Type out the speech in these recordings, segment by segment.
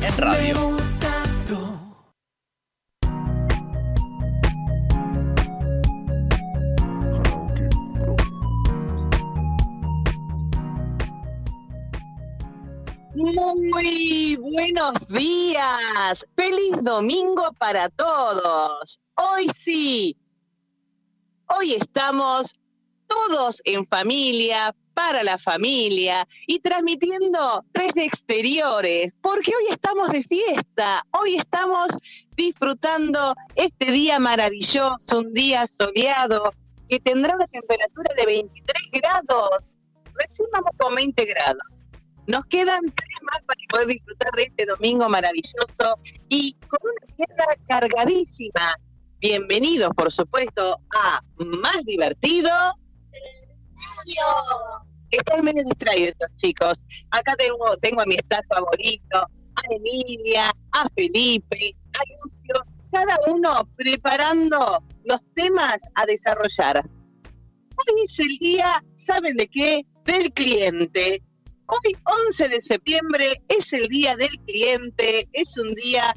en radio. Muy buenos días. Feliz domingo para todos. Hoy sí. Hoy estamos todos en familia, para la familia y transmitiendo desde exteriores, porque hoy estamos de fiesta, hoy estamos disfrutando este día maravilloso, un día soleado que tendrá una temperatura de 23 grados. Recién vamos con 20 grados. Nos quedan tres más para poder disfrutar de este domingo maravilloso y con una agenda cargadísima. Bienvenidos, por supuesto, a Más Divertido. Están medio distraídos estos chicos. Acá tengo, tengo a mi staff favorito, a Emilia, a Felipe, a Lucio, cada uno preparando los temas a desarrollar. Hoy es el día, ¿saben de qué? Del cliente. Hoy, 11 de septiembre, es el día del cliente, es un día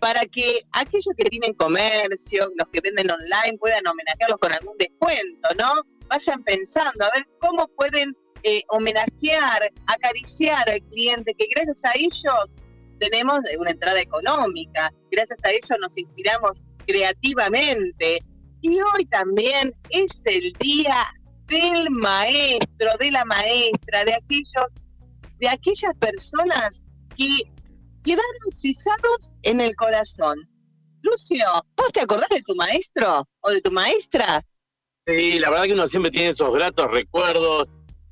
para que aquellos que tienen comercio, los que venden online, puedan homenajearlos con algún descuento, ¿no? Vayan pensando a ver cómo pueden eh, homenajear, acariciar al cliente, que gracias a ellos tenemos una entrada económica, gracias a ellos nos inspiramos creativamente. Y hoy también es el día del maestro, de la maestra, de aquellos, de aquellas personas que quedaron sillados en el corazón. Lucio, ¿vos te acordás de tu maestro o de tu maestra? Sí, la verdad que uno siempre tiene esos gratos recuerdos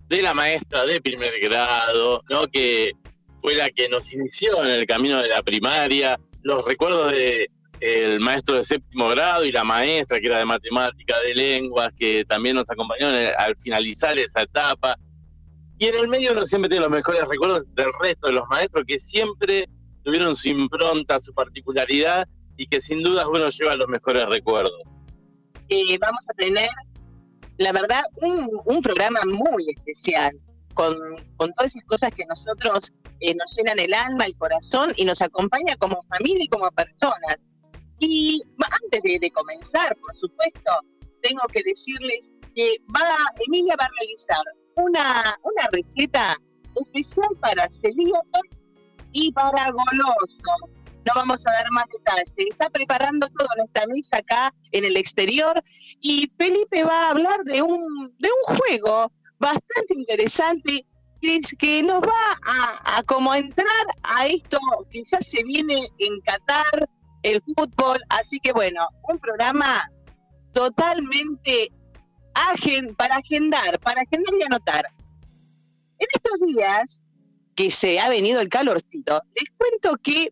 de la maestra de primer grado, ¿no? Que fue la que nos inició en el camino de la primaria. Los recuerdos de el maestro de séptimo grado y la maestra que era de matemática, de lenguas, que también nos acompañó al finalizar esa etapa. Y en el medio uno siempre tiene los mejores recuerdos del resto de los maestros que siempre tuvieron su impronta, su particularidad y que sin dudas uno lleva los mejores recuerdos. Y vamos a tener la verdad, un, programa muy especial, con, todas esas cosas que nosotros eh, nos llenan el alma, el corazón y nos acompaña como familia y como personas. Y antes de, comenzar, por supuesto, tengo que decirles que va, Emilia va a realizar una, una receta especial para celíacos y para golosos no vamos a dar más detalles. Está preparando todo en esta mesa acá en el exterior y Felipe va a hablar de un, de un juego bastante interesante que, que nos va a, a como entrar a esto que ya se viene en Qatar, el fútbol. Así que bueno, un programa totalmente para agendar, para agendar y anotar. En estos días que se ha venido el calorcito, les cuento que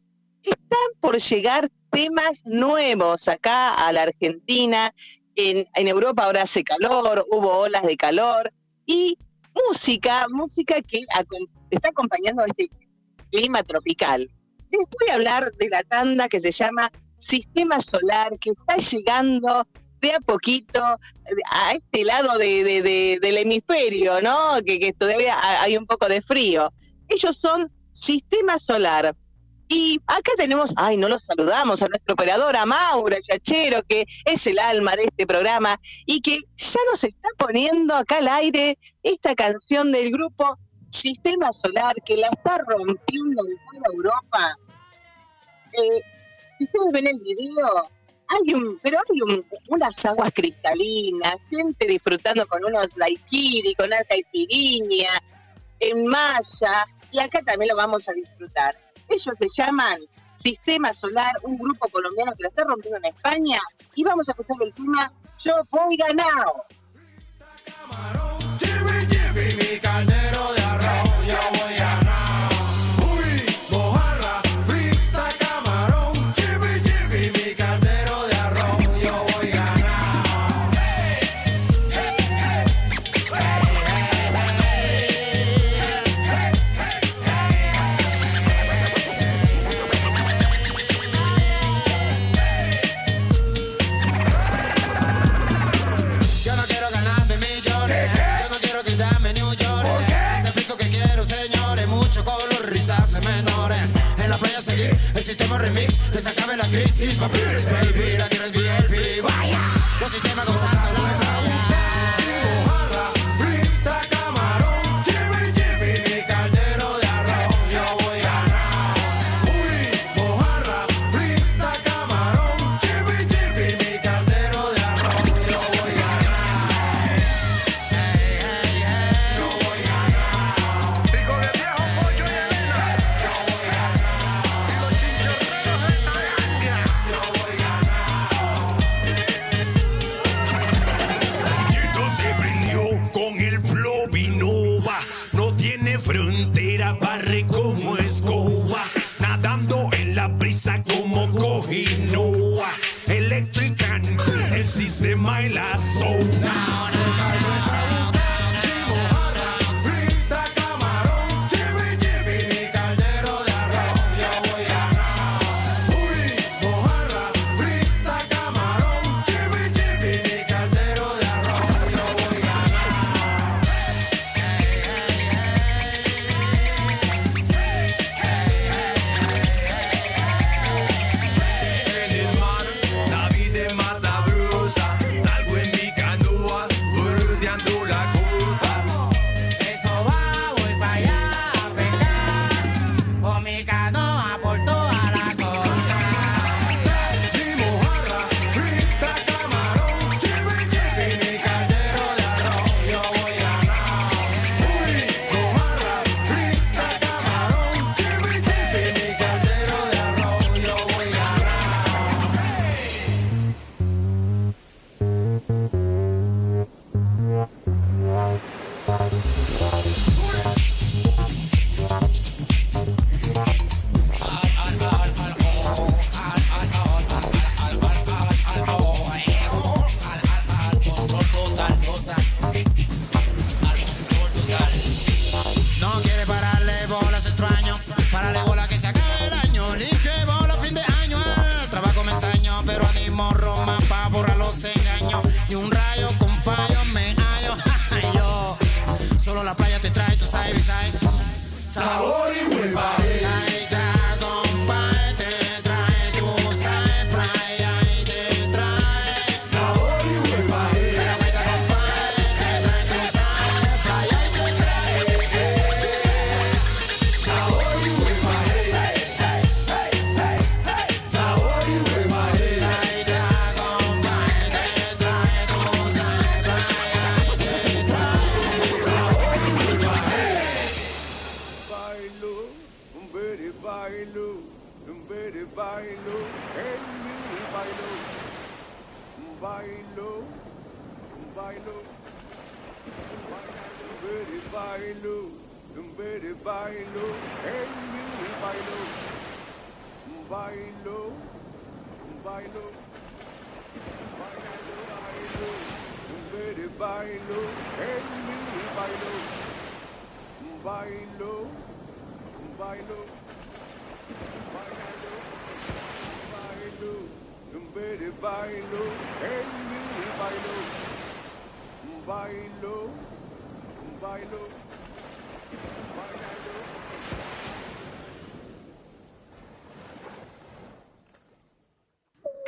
están por llegar temas nuevos acá a la Argentina. En, Europa ahora hace calor, hubo olas de calor y música, música que está acompañando este clima tropical. Les voy a hablar de la tanda que se llama Sistema Solar, que está llegando de a poquito a este lado del hemisferio, ¿no? Que, que todavía hay un poco de frío. Ellos son Sistema Solar. Y acá tenemos, ay, no los saludamos, a nuestro operador, a Maura Chachero, que es el alma de este programa y que ya nos está poniendo acá al aire esta canción del grupo Sistema Solar, que la está rompiendo en toda Europa. Eh, si ustedes ven el video, hay pero hay unas aguas cristalinas, gente disfrutando con unos daiquiri, con alta en malla, y acá también lo vamos a disfrutar. Ellos se llaman Sistema Solar, un grupo colombiano que la está rompiendo en España. Y vamos a escuchar el tema Yo voy ganado. Sistema remix, que se acabe la crisis. Baby, la tierra es VIP. Vaya, los sistemas gozando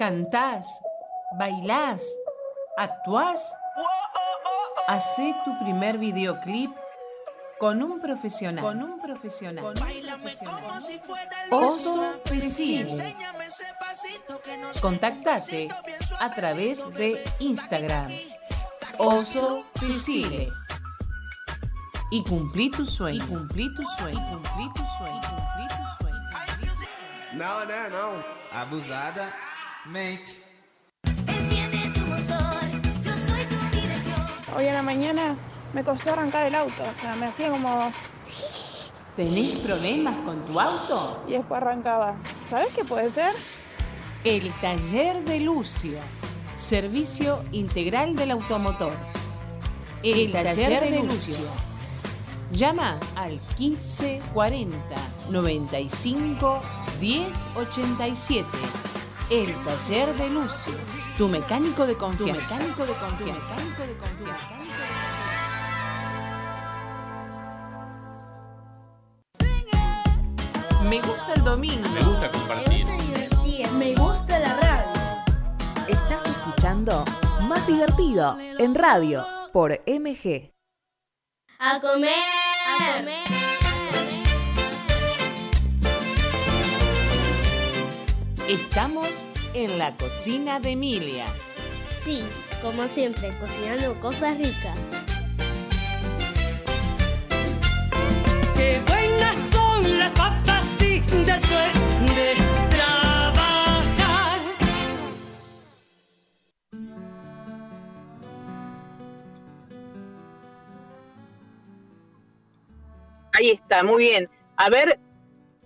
cantás, bailás, actuás. Hacé tu primer videoclip con un profesional. Con un profesional. Con un profesional. Oso Pesile. Contactate a través de Instagram. Oso Pesile. Y cumplí tu sueño. Y cumplí tu sueño. Y cumplí tu sueño. Cumplí tu sueño. No, no, no. Abusada. Hoy a la mañana me costó arrancar el auto, o sea, me hacía como... ¿Tenés problemas con tu auto? Y después arrancaba. ¿Sabes qué puede ser? El taller de Lucio, servicio integral del automotor. El, taller, de, Lucio. Llama al 1540 95 1087 el taller de Lucio, tu mecánico de confianza. Tu mecánico de confianza. mecánico de confianza. Me gusta el domingo. gusta compartir. Me gusta la radio. Estás escuchando Más Divertido en radio por MG. A comer. A comer. Estamos en la cocina de Emilia. Sí, como siempre, cocinando cosas ricas. Qué buenas son las papas sí, después de trabajar. Ahí está, muy bien. A ver,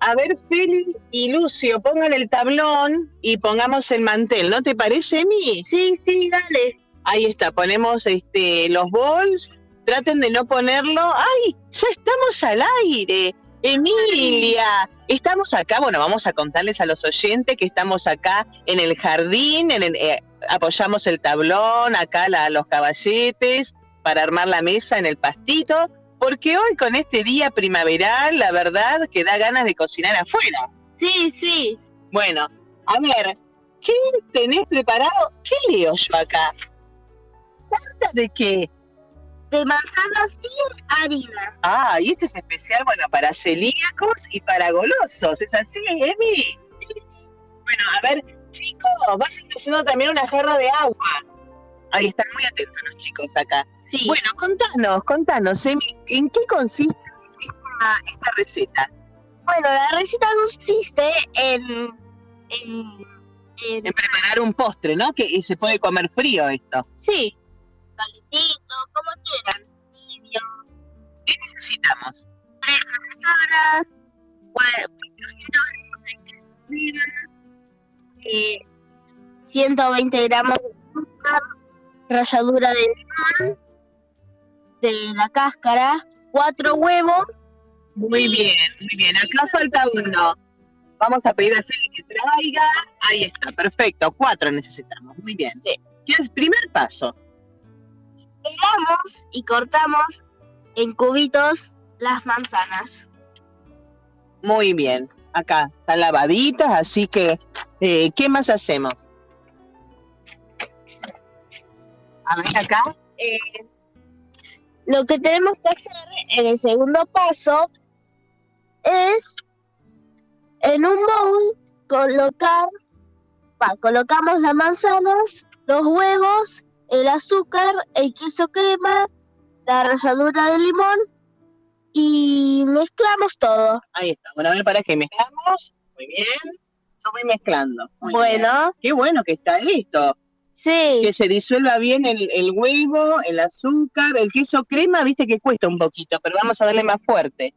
a ver, Feli y Lucio, pongan el tablón y pongamos el mantel, ¿no te parece, Emi? Sí, sí, dale. Ahí está, ponemos este los bols. Traten de no ponerlo. ¡Ay! Ya estamos al aire. Emilia, estamos acá. Bueno, vamos a contarles a los oyentes que estamos acá en el jardín. En el- eh, apoyamos el tablón, acá la- los caballetes para armar la mesa en el pastito. Porque hoy, con este día primaveral, la verdad que da ganas de cocinar afuera. Sí, sí. Bueno, a ver, ¿qué tenés preparado? ¿Qué leo yo acá? ¿Carta de qué? De manzana sin harina. Ah, y este es especial, bueno, para celíacos y para golosos. ¿Es así, Emi? Bueno, a ver, chicos, vayan haciendo también una jarra de agua. Ahí están muy atentos los chicos acá. Sí. Bueno, contanos, contanos, Emi, ¿en qué consiste esta, esta receta? Bueno, la receta consiste en. en. en. En preparar un postre, ¿no? Que se puede comer frío esto. sí. Calentito, como quieran. ¿Qué necesitamos? Tres horas. 400 gramos de eh, 120 gramos de azúcar. Ralladura de limón. De la cáscara. Cuatro huevos. Muy bien, muy bien. Acá falta uno. Vamos a pedir a Feli que traiga. Ahí está, perfecto. Cuatro necesitamos. Muy bien. ¿Qué es primer paso? Pelamos y cortamos en cubitos las manzanas. Muy bien. Acá están lavaditas, así que, eh, ¿qué más hacemos? A ver acá. Eh, lo que tenemos que hacer en el segundo paso es en un bowl colocar, colocamos las manzanas, los huevos, el azúcar, el queso crema, la ralladura de limón y mezclamos todo. Ahí está. Bueno, a ver, para que mezclamos. Muy bien. Yo voy mezclando. Muy bien. bueno, Qué bueno que está listo. Sí, Que se disuelva bien el, el huevo, el azúcar, el queso crema, viste que cuesta un poquito, pero vamos a darle más fuerte.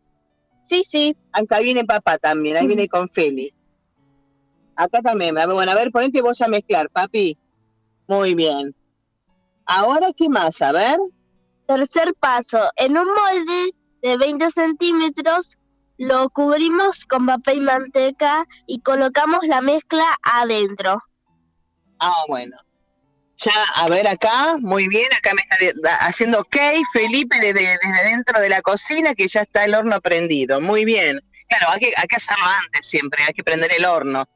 sí, sí. Acá viene papá también, ahí viene con Feli. Acá también. Bueno, a ver, ponete vos a mezclar, papi. Muy bien. Ahora, ¿qué más? A ver. Tercer paso, en un molde de 20 centímetros lo cubrimos con papel y manteca y colocamos la mezcla adentro. Ah, bueno. Ya, a ver acá, muy bien, acá me está de- haciendo ok, Felipe desde, desde dentro de la cocina que ya está el horno prendido. Muy bien. Claro, hay que, hay que hacerlo antes siempre, hay que prender el horno.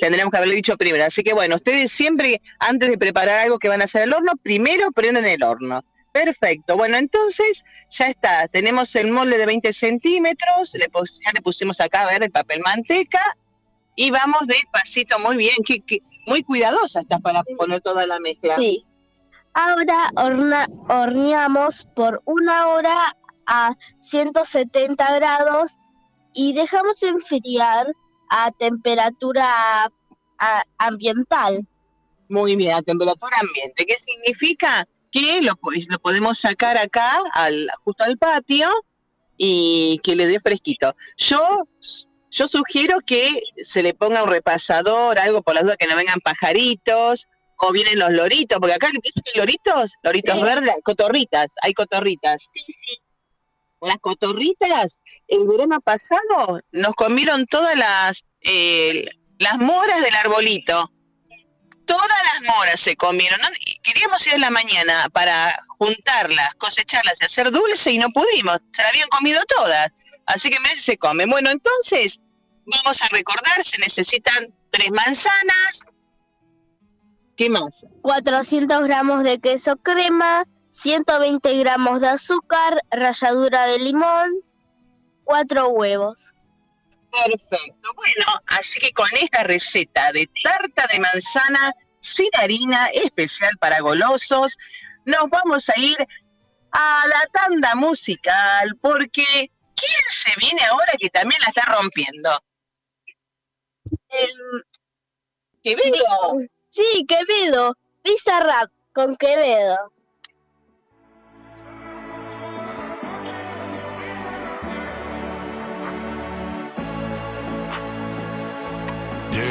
Tendríamos que haberlo dicho primero. Así que bueno, ustedes siempre, antes de preparar algo que van a hacer al horno, primero prenden el horno. Perfecto. Bueno, entonces ya está. Tenemos el molde de 20 centímetros. Le ya le pusimos acá, a ver, el papel manteca. Y vamos despacito, muy bien. que que muy cuidadosa estás para poner toda la mezcla. Sí. Ahora horna- horneamos por una hora a 170 grados y dejamos enfriar a temperatura a- ambiental. Muy bien, a temperatura ambiente. ¿Qué significa? Que lo, po- lo podemos sacar acá, al, justo al patio, y que le dé fresquito. Yo, yo sugiero que se le ponga un repasador, algo por las dudas que no vengan pajaritos, o vienen los loritos, porque acá, ¿viste que hay loritos? Loritos Sí. verdes, cotorritas, hay cotorritas. Las cotorritas, el verano pasado, nos comieron todas las, eh, las moras del arbolito. Todas las moras se comieron. ¿no? Queríamos ir en la mañana para juntarlas, cosecharlas y hacer dulce y no pudimos. Se la habían comido todas. Así que merece se come. Bueno, entonces, Vamos a recordar, se necesitan tres manzanas. ¿Qué más? 400 gramos de queso crema, 120 gramos de azúcar, ralladura de limón, cuatro huevos. Perfecto. Bueno, así que con esta receta de tarta de manzana sin harina especial para golosos, nos vamos a ir a la tanda musical porque ¿quién se viene ahora que también la está rompiendo? Em, Quevedo. sí, Quevedo. Pizza Rap con Quevedo.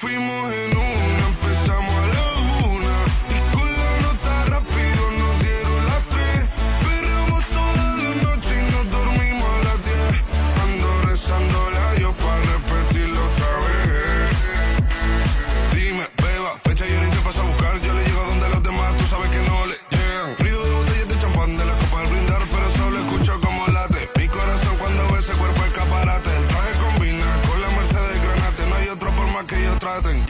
fuimos en una, Southern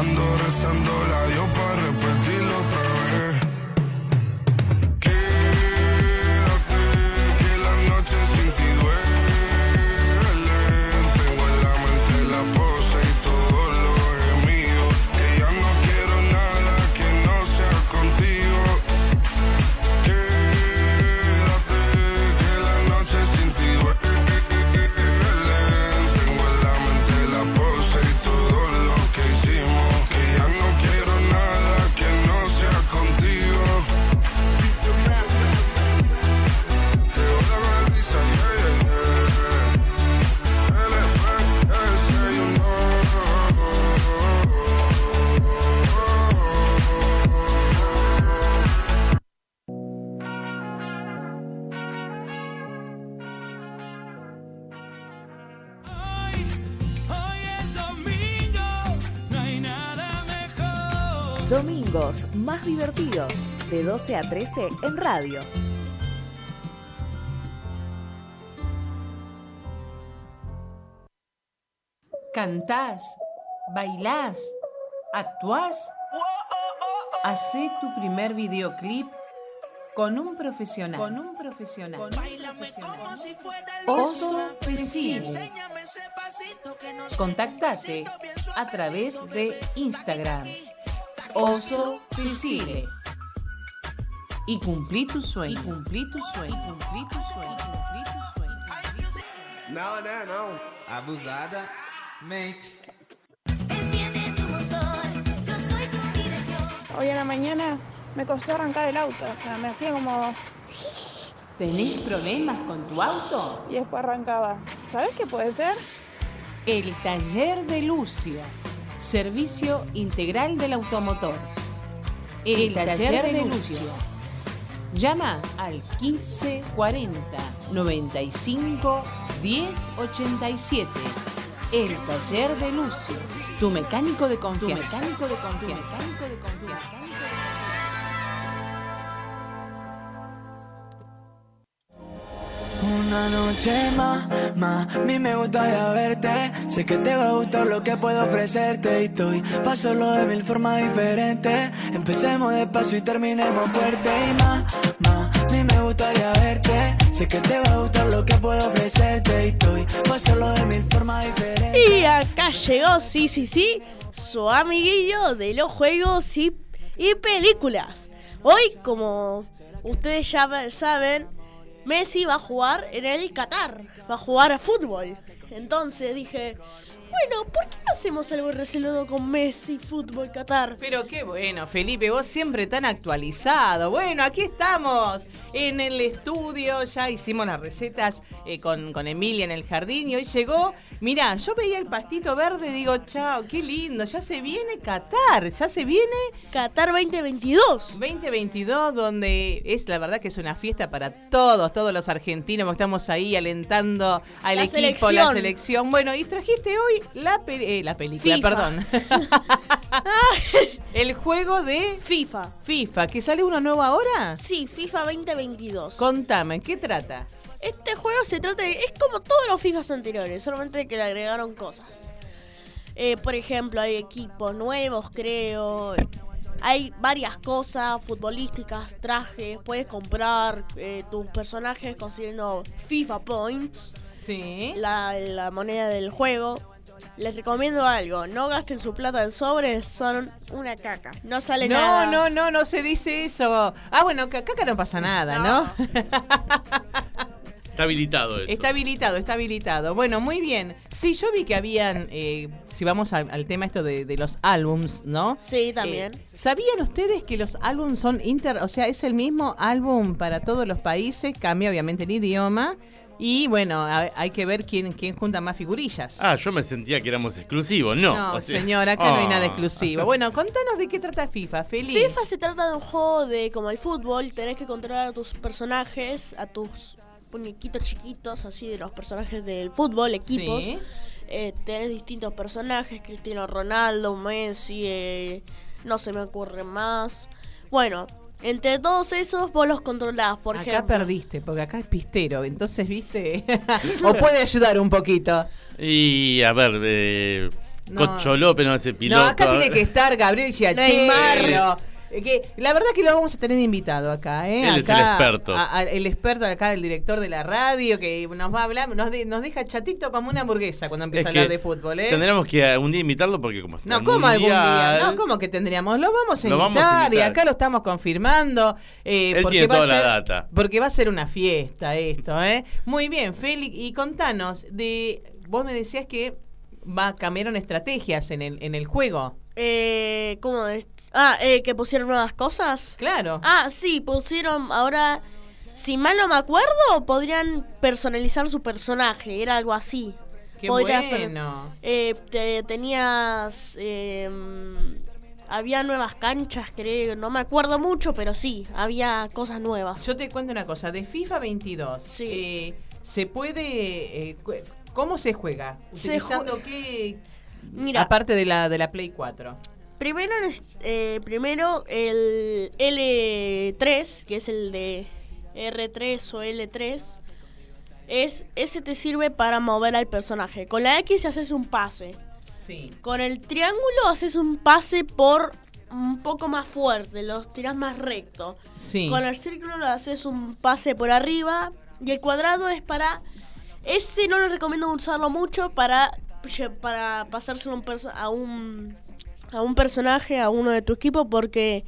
Ando rezando la Dios para Domingos más divertidos, de 12 a 13 en radio. Cantás, bailás, actuás. Hacé tu primer videoclip con un profesional. Con un profesional. Con un profesional. Oso. Contactate a través de Instagram. Oso Pesile. Y cumplí tu sueño. Y cumplí tu sueño. Y cumplí tu sueño. Cumplí tu sueño. Não, né? Não. Abusada. Mente. Hoy a la mañana me costó arrancar el auto, o sea, me hacía como... ¿Tenés problemas con tu auto? Y después arrancaba. ¿Sabes qué puede ser? El taller de Lucio. Servicio integral del automotor. El taller de Lucio. Llama al 1540 95 1087. El taller de Lucio. Tu mecánico de confianza. Tu mecánico de confianza. Tu mecánico de confianza. Una noche más, más, a mí me gustaría verte. Sé que te va a gustar lo que puedo ofrecerte. Y estoy pa' solo de mil formas diferentes. Empecemos despacio y terminemos fuerte. Y más, más, a mí me gustaría verte. Sé que te va a gustar lo que puedo ofrecerte. Y estoy pa' solo de mil formas diferentes. Y acá llegó, sí, sí, sí, su amiguillo de los juegos y, y películas. Hoy, como ustedes ya saben, Messi va a jugar en el Qatar, va a jugar a fútbol. Entonces dije, bueno, ¿por qué no hacemos algo relacionado con Messi, fútbol, Qatar? Pero qué bueno, Felipe, vos siempre tan actualizado. Bueno, aquí estamos en el estudio, ya hicimos las recetas eh, con, con Emilia en el jardín y hoy llegó. Mirá, yo veía el pastito verde y digo, chao, qué lindo, ya se viene Qatar, ya se viene Qatar 2022. 2022, donde es la verdad que es una fiesta para todos, todos los argentinos, estamos ahí alentando al La equipo, la selección. selección. Bueno, y trajiste hoy la, pe- eh, la película, FIFA. perdón. el juego de FIFA. FIFA, que sale uno nuevo ahora. Sí, FIFA 2022. Contame, ¿qué trata? Este juego se trata de. Es como todos los FIFAs anteriores, solamente que le agregaron cosas. Eh, por ejemplo, hay equipos nuevos, creo. Hay varias cosas futbolísticas, trajes. Puedes comprar eh, tus personajes consiguiendo FIFA Points, Sí. la, la moneda del juego. Les recomiendo algo: no gasten su plata en sobres, son una caca. No sale No, nada. no, no, no se dice eso. Ah, bueno, que acá no pasa nada, ¿no? Está habilitado eso. Está habilitado, está habilitado. Bueno, muy bien. Sí, yo vi que habían, eh, si vamos al, al tema esto de, de los álbums, ¿no? Sí, también. Eh, ¿Sabían ustedes que los álbums son inter, o sea, es el mismo álbum para todos los países, cambia obviamente el idioma y bueno, ha- hay que ver quién, quién junta más figurillas. Ah, yo me sentía que éramos exclusivos. No, No, o sea- señora, acá no hay nada Ah. exclusivo. Bueno, contanos de qué trata FIFA, Feliz. FIFA se trata de un juego de como el fútbol, tenés que controlar a tus personajes, a tus muñequitos chiquitos, así de los personajes del fútbol, equipos. Sí. Eh, tenés distintos personajes, Cristiano Ronaldo, Messi, eh, no se me ocurre más. Bueno, entre todos esos vos los controlás, por acá ejemplo. perdiste, porque acá es pistero, entonces, viste, o puede ayudar un poquito. Y a ver, eh, No. Cocho López, no ese piloto. No, acá tiene que estar Gabriel. Giachero. Que, la verdad que lo vamos a tener invitado acá, ¿eh? Él es el Acá, experto. a- a- el experto acá, el director de la radio, que nos va a hablar, nos, de- nos deja chatito como una hamburguesa cuando empieza Es a hablar de fútbol, ¿eh? Tendremos que un día invitarlo porque como está No, ¿cómo algún día? No, ¿cómo que tendríamos? Lo vamos a Lo invitar, vamos a invitar. y acá lo estamos confirmando. eh, Él porque tiene va a toda la ser- data. Porque va a ser una fiesta esto, ¿eh? Muy bien, Félix, y contanos, de vos me decías que va cambiaron estrategias en el, en el juego. Eh, ¿Cómo es? Ah, eh, que pusieron nuevas cosas. Claro. Ah, sí, pusieron ahora, si mal no me acuerdo, podrían personalizar su personaje, era algo así. Qué Podrías bueno. eh, te- tenías, eh, había nuevas canchas, creo, no me acuerdo mucho, pero sí, había cosas nuevas. Yo te cuento una cosa, de FIFA 22, eh, ¿se puede... eh, ¿Cómo se juega? Se ¿Utilizando qué...? Mira. Aparte de la, de la Play 4. Primero, eh, primero el L3, que es el de R3 o L3, es, ese te sirve para mover al personaje. Con la X haces un pase. Sí. Con el triángulo haces un pase por un poco más fuerte, los tiras más recto. Sí. Con el círculo lo haces un pase por arriba y el cuadrado es para... Ese no lo recomiendo usarlo mucho para, para pasárselo a un, a un a un personaje, a uno de tu equipo, porque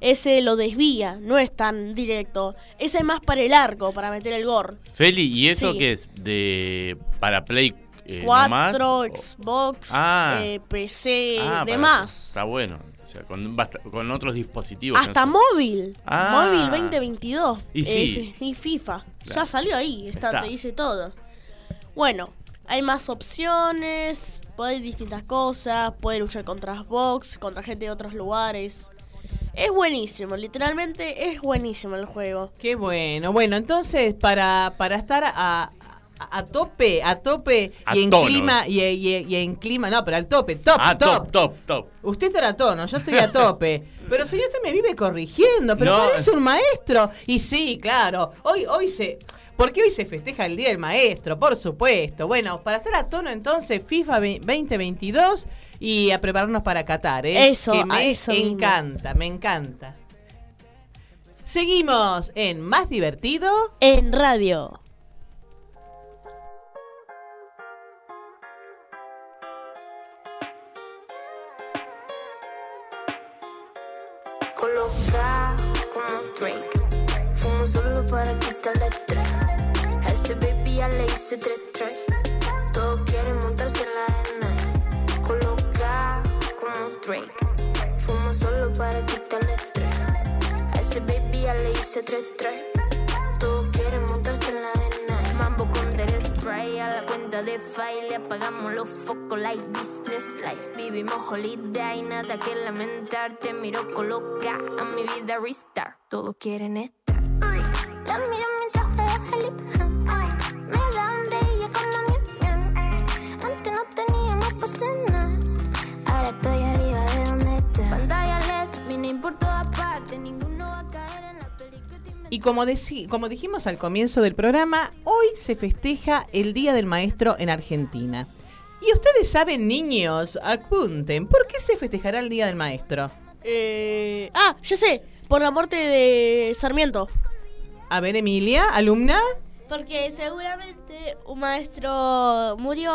ese lo desvía, no es tan directo. Ese es más para el arco, para meter el gol. Feli, ¿y eso Sí. qué es? de ¿Para Play eh, nomás? 4, O- Xbox, Ah. eh, PC, Ah, para- demás. Está bueno. O sea, con, con otros dispositivos. Hasta no sé. móvil. Ah. Móvil 2022. Y eh, sí. y FIFA. Claro. Ya salió ahí. Está, Está. Te dice todo. Bueno, hay más opciones. Podés distintas cosas. Podés luchar contra Xbox, contra gente de otros lugares. Es buenísimo, literalmente es buenísimo el juego. Qué bueno. Bueno, entonces, para, para estar a, a, a tope, a tope A y en tono. clima, y, y- y en clima, no, pero al tope, top, Ah, top. top, top, top. Usted está a tono, yo estoy a tope. Pero señor, usted me vive corrigiendo, pero No. parece un maestro. Y sí, claro, hoy, hoy se. Porque hoy se festeja el Día del Maestro, por supuesto. Bueno, para estar a tono entonces, FIFA ve- 2022 y a prepararnos para Qatar, ¿eh? Eso, que a me mismo. encanta, me encanta. Seguimos en Más Divertido. En radio. Coloca como Drake. Fumo solo para quitarle estrés. Ya le hice tres tres. Todos quieren montarse en la arena. Coloca como Drake. Fumo solo para quitarle estrés. A ese baby ya le hice tres tres. Todos quieren montarse en la arena. Mambo con Derek Spray a la cuenta de file. Le apagamos los focos like business life. Vivimos holiday, nada que lamentar. Te miro coloca a mi vida restart. Todos quieren estar. La miro mientras juega Y como, dijimos al comienzo del programa, hoy se festeja el Día del Maestro en Argentina. Y ustedes saben, niños, apunten, ¿por qué se festejará el Día del Maestro? Eh, ah, ya sé, por la muerte de Sarmiento. A ver, Emilia, alumna. Porque seguramente un maestro murió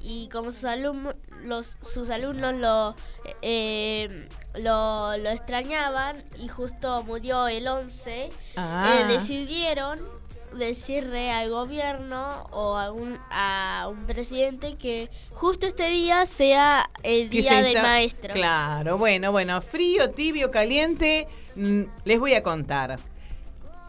y como sus alumnos, los, sus alumnos lo, eh, lo, lo extrañaban y justo murió el 11, Ah. eh, decidieron decirle al gobierno o a un, a un presidente que justo este día sea el día se del maestro. Claro, bueno, bueno, frío, tibio, caliente, mm, les voy a contar.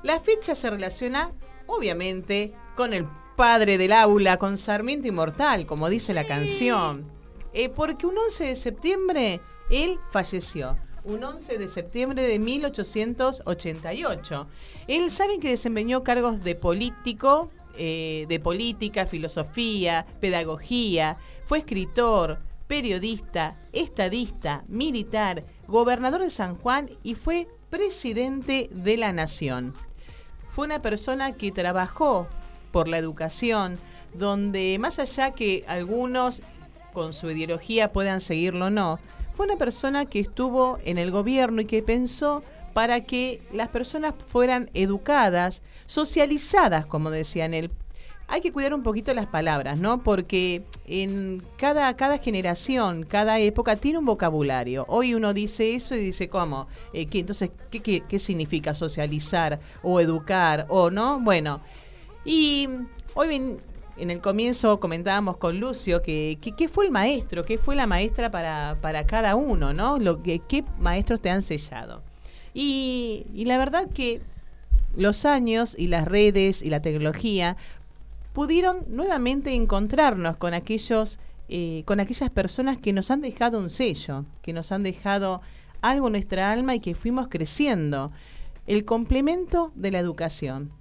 La fecha se relaciona, obviamente, con el padre del aula, con Sarmiento Inmortal, como dice la canción. Eh, porque un 11 de septiembre él falleció. Un 11 de septiembre de 1888. Él saben que desempeñó cargos de político, eh, de política, filosofía, pedagogía, fue escritor, periodista, estadista, militar, gobernador de San Juan y fue presidente de la nación. Fue una persona que trabajó por la educación, donde más allá que algunos con su ideología puedan seguirlo o no, fue una persona que estuvo en el gobierno y que pensó para que las personas fueran educadas, socializadas, como decían él. Hay que cuidar un poquito las palabras, ¿no? Porque en cada, cada generación, cada época tiene un vocabulario. Hoy uno dice eso y dice, ¿cómo? Eh, ¿qué, entonces, ¿qué, qué, significa socializar o educar o no? Bueno, y hoy en el comienzo comentábamos con Lucio que, qué fue el maestro, qué fue la maestra para, para cada uno, ¿no? Lo que, ¿Qué maestros te han sellado? Y, y la verdad que los años y las redes y la tecnología pudieron nuevamente encontrarnos con aquellos eh, con aquellas personas que nos han dejado un sello, que nos han dejado algo en nuestra alma y que fuimos creciendo. El complemento de la educación.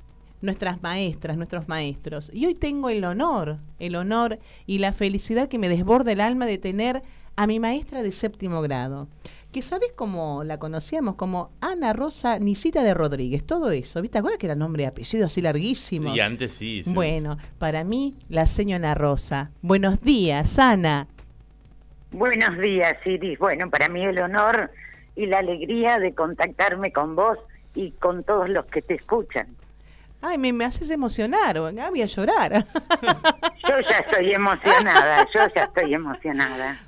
Nuestras maestras, nuestros maestros. Y hoy tengo el honor, el honor y la felicidad que me desborda el alma de tener a mi maestra de séptimo grado. Que sabes cómo la conocíamos, como Ana Rosa Nisita de Rodríguez, todo eso. ¿Viste? ¿Acuerdas que era nombre y apellido así larguísimo? Y antes sí. sí. Bueno, para mí, la señora Rosa. Buenos días, Ana. Buenos días, Iris. Bueno, para mí el honor y la alegría de contactarme con vos y con todos los que te escuchan. Ay, me, me haces emocionar, voy a llorar. Yo ya estoy emocionada, yo ya estoy emocionada.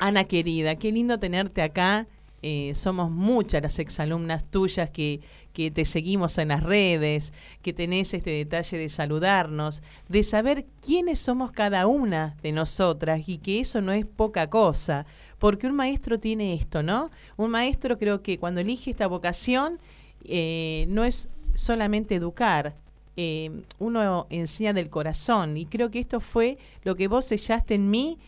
Ana querida, qué lindo tenerte acá. Eh, somos muchas las exalumnas tuyas que, que te seguimos en las redes, que tenés este detalle de saludarnos, de saber quiénes somos cada una de nosotras y que eso no es poca cosa, porque un maestro tiene esto, ¿no? Un maestro creo que cuando elige esta vocación eh, no es solamente educar, eh, uno enseña del corazón y creo que esto fue lo que vos sellaste en mí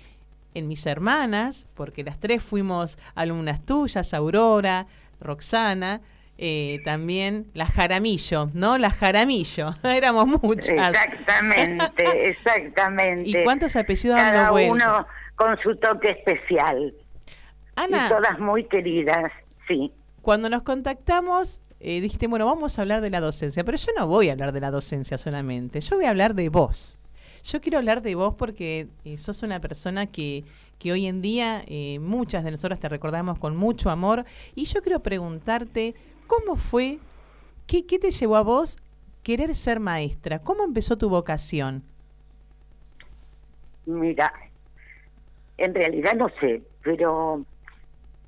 en mis hermanas, porque las tres fuimos alumnas tuyas, Aurora, Roxana, eh, también la Jaramillo, ¿no? La Jaramillo, éramos muchas. Exactamente, exactamente. ¿Y cuántos apellidos Cada dando vuelta? uno con su toque especial. Ana. Y todas muy queridas, sí. Cuando nos contactamos, eh, dijiste, bueno, vamos a hablar de la docencia, pero yo no voy a hablar de la docencia solamente, yo voy a hablar de vos. Yo quiero hablar de vos porque eh, sos una persona que, que hoy en día eh, muchas de nosotras te recordamos con mucho amor y yo quiero preguntarte, ¿cómo fue, qué, qué te llevó a vos querer ser maestra? ¿Cómo empezó tu vocación? Mira, en realidad no sé, pero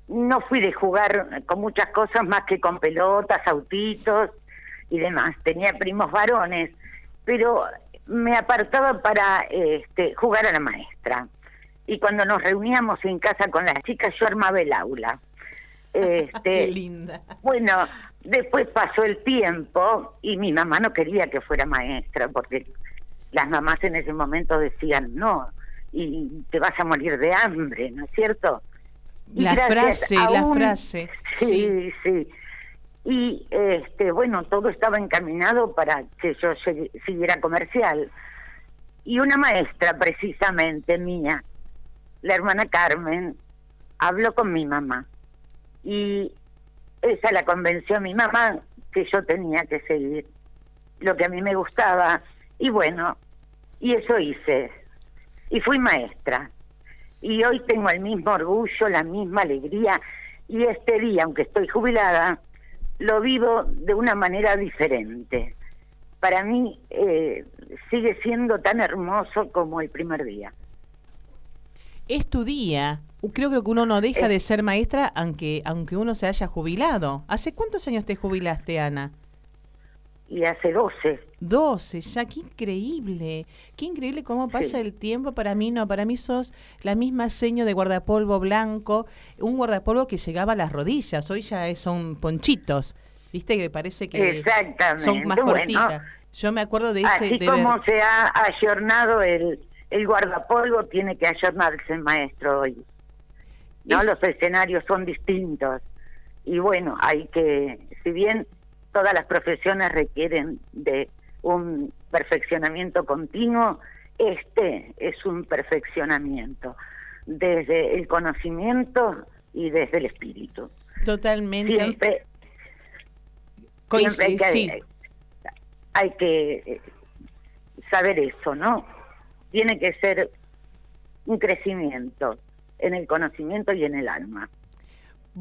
no fui de jugar con muchas cosas más que con pelotas, autitos y demás. Tenía primos varones, pero me apartaba para este, jugar a la maestra. Y cuando nos reuníamos en casa con las chicas, yo armaba el aula. Este, Qué linda. Bueno, después pasó el tiempo y mi mamá no quería que fuera maestra porque las mamás en ese momento decían no y te vas a morir de hambre, ¿no es cierto? La gracias frase, la un- frase. Sí, sí. Y este, bueno, todo estaba encaminado para que yo siguiera comercial. Y una maestra, precisamente mía, la hermana Carmen, habló con mi mamá. Y esa la convenció a mi mamá que yo tenía que seguir lo que a mí me gustaba. Y bueno, y eso hice. Y fui maestra. Y hoy tengo el mismo orgullo, la misma alegría. Y este día, aunque estoy jubilada, lo vivo de una manera diferente. Para mí eh, sigue siendo tan hermoso como el primer día. Es tu día. Creo que uno no deja de ser maestra aunque, aunque uno se haya jubilado. ¿Hace cuántos años te jubilaste, Ana? Y hace 12. 12, ya, qué increíble. Qué increíble cómo pasa el tiempo. Para mí no, para mí sos la misma seño de guardapolvo blanco, un guardapolvo que llegaba a las rodillas. Hoy ya son ponchitos. Viste que parece que Exactamente. son más Bueno, cortitas. Yo me acuerdo de ese... Así de como ver- se ha ayornado el, el guardapolvo, tiene que ayornarse el maestro hoy. ¿no? Es- Los escenarios son distintos. Y bueno, hay que, si bien todas las profesiones requieren de un perfeccionamiento continuo, este es un perfeccionamiento desde el conocimiento y desde el espíritu. Totalmente. Siempre, siempre hay que, hay que eh, saber eso, ¿no? Tiene que ser un crecimiento en el conocimiento y en el alma.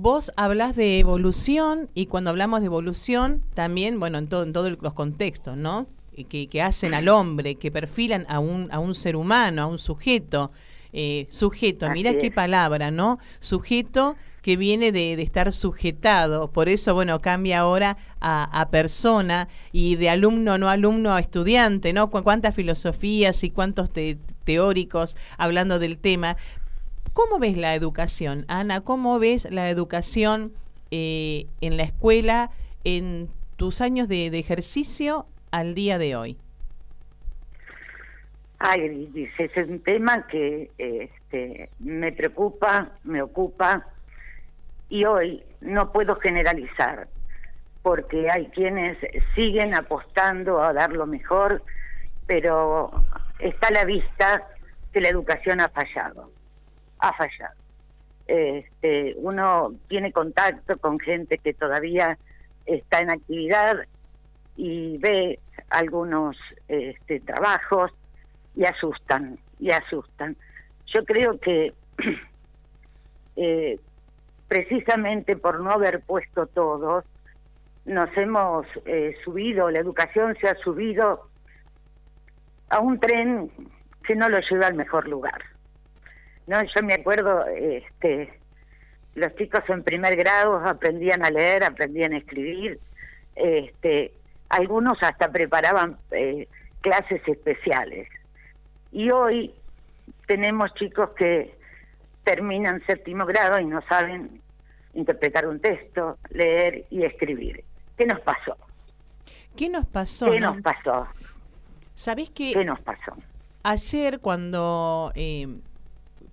Vos hablas de evolución y cuando hablamos de evolución, también, bueno, en, todo en todos los contextos, ¿no? Y Que, que hacen al hombre, que perfilan a un, a un ser humano, a un sujeto. Eh, sujeto, Así mira qué es. palabra, ¿no? Sujeto que viene de, de estar sujetado, por eso, bueno, cambia ahora a, a persona y de alumno, no alumno, a estudiante, ¿no? Cu- Cuántas filosofías y cuántos te- teóricos hablando del tema. ¿Cómo ves la educación, Ana? ¿Cómo ves la educación eh, en la escuela en tus años de, ejercicio al día de hoy? Ay, ese es un tema que este, me preocupa, me ocupa y hoy no puedo generalizar porque hay quienes siguen apostando a dar lo mejor, pero está a la vista que la educación ha fallado, ha fallado. Este, uno tiene contacto con gente que todavía está en actividad y ve algunos este, trabajos y asustan, y asustan. Yo creo que eh, precisamente por no haber puesto todos, nos hemos eh, subido, la educación se ha subido a un tren que no lo lleva al mejor lugar. No, yo me acuerdo, este, los chicos en primer grado aprendían a leer, aprendían a escribir, este, algunos hasta preparaban eh, clases especiales. Y hoy tenemos chicos que terminan séptimo grado y no saben interpretar un texto, leer y escribir. ¿Qué nos pasó? ¿Qué nos pasó? ¿Qué no? nos pasó? ¿Sabés que ¿Qué nos pasó? ayer cuando eh,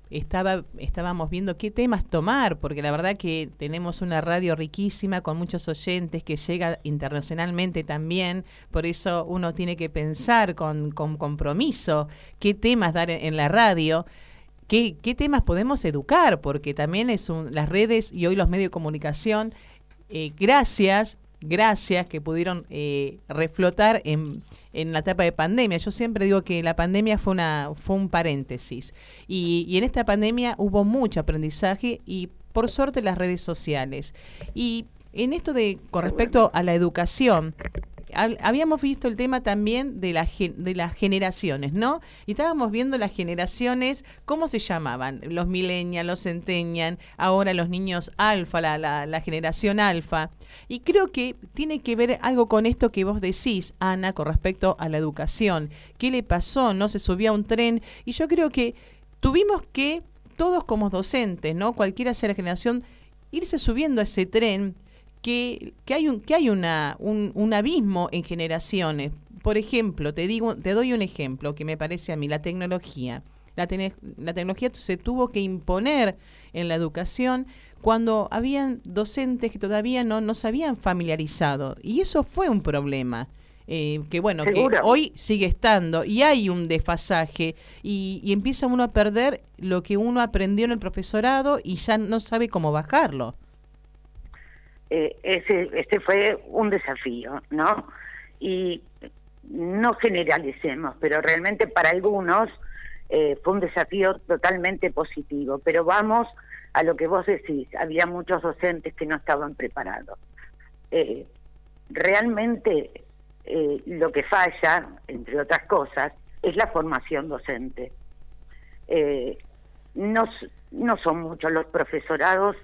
estaba, estábamos viendo qué temas tomar, porque la verdad que tenemos una radio riquísima con muchos oyentes que llega internacionalmente también, por eso uno tiene que pensar con, con compromiso qué temas dar en, la radio. ¿Qué, ¿Qué temas podemos educar? Porque también es un, las redes y hoy los medios de comunicación, eh, gracias, gracias que pudieron eh, reflotar en, en la etapa de pandemia. Yo siempre digo que la pandemia fue, una, fue un paréntesis. Y, y en esta pandemia hubo mucho aprendizaje y por suerte las redes sociales. Y en esto de con respecto a la educación, habíamos visto el tema también de, la, de las generaciones, ¿no? Y estábamos viendo las generaciones, ¿cómo se llamaban? Los millennials, los centennial, ahora los niños alfa, la, la, la generación alfa. Y creo que tiene que ver algo con esto que vos decís, Ana, con respecto a la educación. ¿Qué le pasó? No se subió a un tren. Y yo creo que tuvimos que, todos como docentes, ¿no? Cualquiera sea la generación, irse subiendo a ese tren que, que hay un que hay una un, un abismo en generaciones. Por ejemplo, te digo, te doy un ejemplo que me parece a mí la tecnología. La, tene- la tecnología se tuvo que imponer en la educación cuando habían docentes que todavía no, no se habían familiarizado. Y eso fue un problema. eh, que bueno, Seguro. que hoy sigue estando y hay un desfasaje y, y empieza uno a perder lo que uno aprendió en el profesorado y ya no sabe cómo bajarlo. Eh, ese, ese fue un desafío, ¿no? Y no generalicemos, pero realmente para algunos eh, fue un desafío totalmente positivo. Pero vamos a lo que vos decís, había muchos docentes que no estaban preparados. Eh, realmente lo que falla, entre otras cosas, es la formación docente. No, no son muchos los profesorados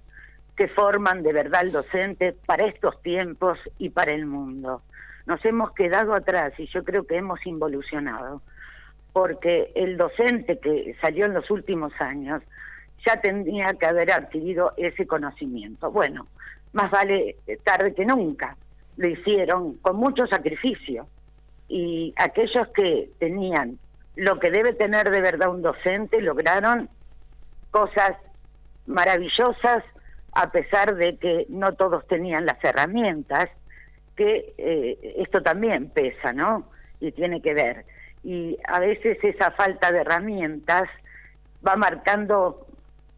que forman de verdad al docente para estos tiempos y para el mundo. Nos hemos quedado atrás y yo creo que hemos involucionado, porque el docente que salió en los últimos años ya tendría que haber adquirido ese conocimiento. Bueno, más vale tarde que nunca. Lo hicieron con mucho sacrificio y aquellos que tenían lo que debe tener de verdad un docente lograron cosas maravillosas a pesar de que no todos tenían las herramientas, que eh, esto también pesa, ¿no? Y tiene que ver. Y a veces esa falta de herramientas va marcando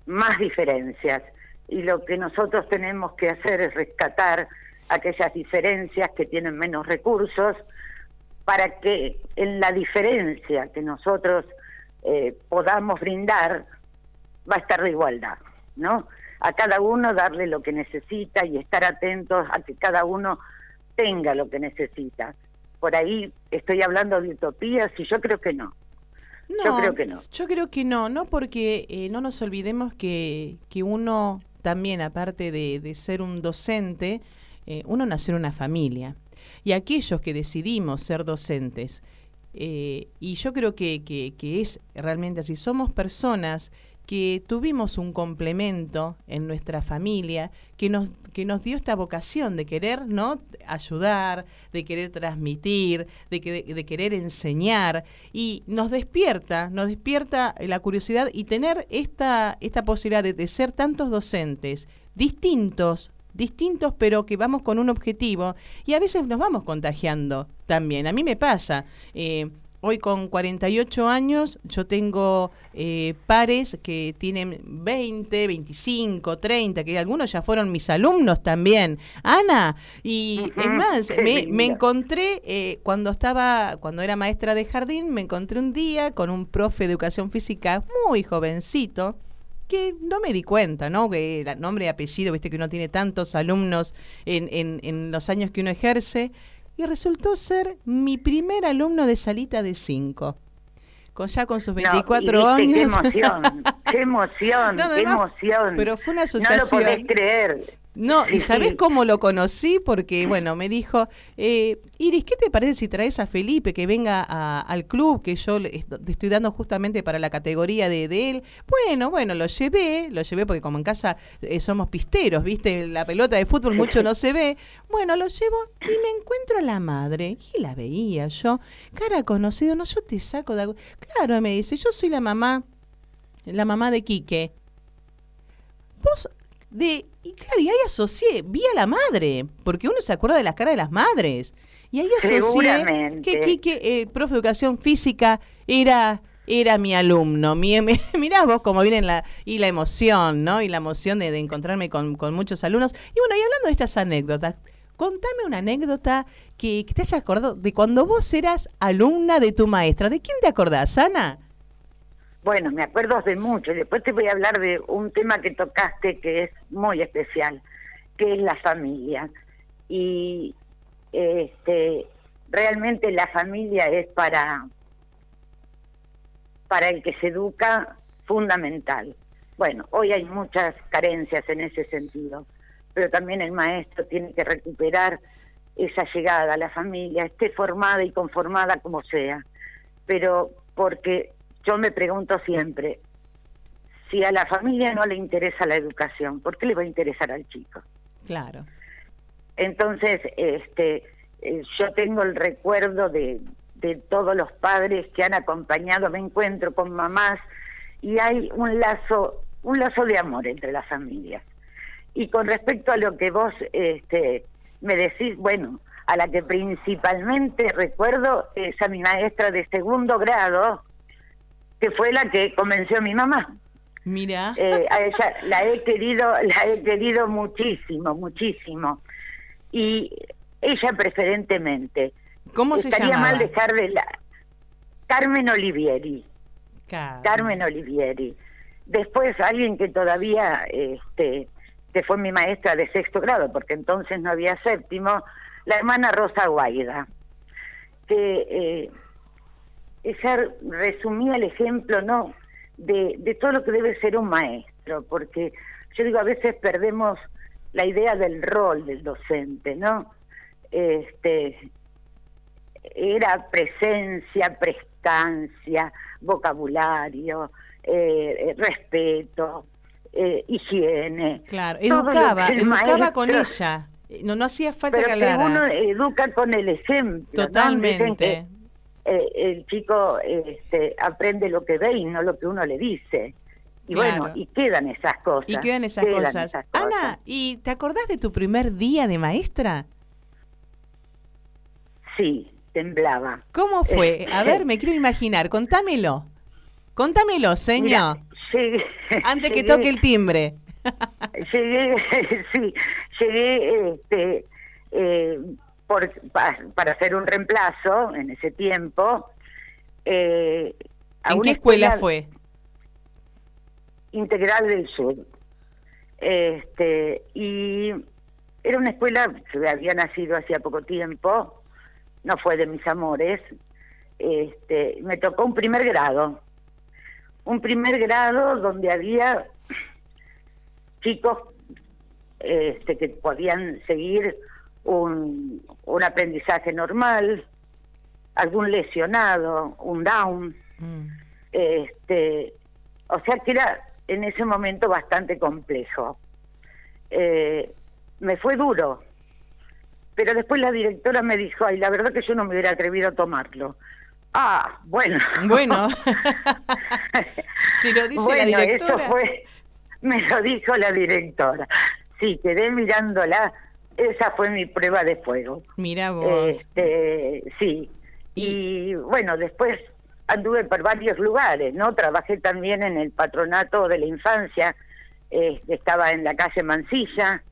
más diferencias. Y lo que nosotros tenemos que hacer es rescatar aquellas diferencias que tienen menos recursos para que en la diferencia que nosotros eh, podamos brindar va a estar la igualdad, ¿no? A cada uno darle lo que necesita y estar atentos a que cada uno tenga lo que necesita. Por ahí estoy hablando de utopías y yo creo que no. yo creo que no. Yo creo que no, no porque eh, no nos olvidemos que, que uno también, aparte de, de ser un docente, eh, uno nació en una familia. Y aquellos que decidimos ser docentes, eh, y yo creo que, que, que es realmente así, somos personas que tuvimos un complemento en nuestra familia que nos que nos dio esta vocación de querer no ayudar de querer transmitir de, de querer enseñar. Y nos despierta nos despierta la curiosidad y tener esta esta posibilidad de, de ser tantos docentes distintos distintos pero que vamos con un objetivo. Y a veces nos vamos contagiando también. A mí me pasa eh, Hoy con 48 años yo tengo eh, pares que tienen 20, 25, 30, que algunos ya fueron mis alumnos también. Ana, y es más, me encontré eh, cuando estaba, cuando era maestra de jardín, me encontré un día con un profe de educación física muy jovencito que no me di cuenta, ¿no? Que el nombre y apellido, viste que uno tiene tantos alumnos en, en, en los años que uno ejerce, y resultó ser mi primer alumno de salita de 5. Con, ya con sus 24 No, años. Qué emoción, qué emoción, No, qué además, emoción. pero fue una No lo asociación. podés creer. No, ¿y sabés sí. cómo lo conocí? Porque, bueno, me dijo, eh, Iris, ¿qué te parece si traes a Felipe que venga a- al club que yo le estoy dando justamente para la categoría de, de él? Bueno, bueno, lo llevé, lo llevé porque como en casa eh, somos pisteros, ¿viste? La pelota de fútbol mucho no se ve. Bueno, lo llevo y me encuentro a la madre. Y la veía yo, cara conocido, no, yo te saco de... algo. Claro, me dice, yo soy la mamá la mamá de Quique. Vos, de, y claro, y ahí asocié, vi a la madre, porque uno se acuerda de las caras de las madres. Y ahí asocié que Quique, eh, profe de educación física, era era mi alumno. Mi, mi- mirá vos cómo viene la, y la emoción, ¿no? Y la emoción de, de encontrarme con, con muchos alumnos. Y bueno, y hablando de estas anécdotas, contame una anécdota que, que te hayas acordado de cuando vos eras alumna de tu maestra. ¿De quién te acordás, Ana? Bueno, me acuerdo de mucho. Después te voy a hablar de un tema que tocaste que es muy especial, que es la familia. Y este, realmente la familia es para, para el que se educa fundamental. Bueno, hoy hay muchas carencias en ese sentido, pero también el maestro tiene que recuperar esa llegada a la familia, esté formada y conformada como sea. Pero porque yo me pregunto siempre, si a la familia no le interesa la educación, ¿por qué le va a interesar al chico? Claro. Entonces, este, eh, yo tengo el recuerdo de, de todos los padres que han acompañado, me encuentro con mamás y hay un lazo, un lazo de amor entre las familias. Y con respecto a lo que vos este, me decís, bueno, a la que principalmente recuerdo es a mi maestra de segundo grado, que fue la que convenció a mi mamá. Mira. Eh, a ella la he querido, la he querido muchísimo, muchísimo. Y ella preferentemente. ¿Cómo se Estaría llamaba? mal dejar de la Carmen Olivieri. Ca- Carmen Olivieri. Después alguien que todavía, este, que fue mi maestra de sexto grado, porque entonces no había séptimo, la hermana Rosa Guaida, que eh, ella resumía el ejemplo, ¿no? De, de todo lo que debe ser un maestro, porque yo digo, a veces perdemos la idea del rol del docente, ¿no? Este, era presencia, prestancia, vocabulario, eh, eh, respeto, eh, higiene. Claro, educaba, educaba con ella. No, no hacía falta Pero que que uno educa con el ejemplo. Totalmente. Eh, el chico este, aprende lo que ve y no lo que uno le dice. Y Claro. bueno, y quedan esas cosas. Y quedan esas cosas. esas Ana, ¿y te acordás de tu primer día de maestra? Sí, temblaba. ¿Cómo fue? A ver, me quiero imaginar. Contámelo. Contámelo, señor. Mira, llegué- Antes que toque el timbre. llegué, sí, llegué este, eh, por, pa- para hacer un reemplazo en ese tiempo. eh, a ¿En qué escuela fue? Integral del Sur. Este, y era una escuela que había nacido hacía poco tiempo, no fue de mis amores. Este, me tocó un primer grado. Un primer grado donde había chicos este, que podían seguir un, un aprendizaje normal, algún lesionado, un down. Este, o sea que era en ese momento bastante complejo. Eh, me fue duro, pero después la directora me dijo, ay, la verdad que yo no me hubiera atrevido a tomarlo. Ah, bueno. Bueno. si lo dice bueno, la directora. eso fue, me lo dijo la directora. Sí, quedé mirándola, esa fue mi prueba de fuego. Mira vos. Este, sí. Y bueno, después anduve por varios lugares, ¿no? Trabajé también en el patronato de la infancia, eh, estaba en la calle Mansilla,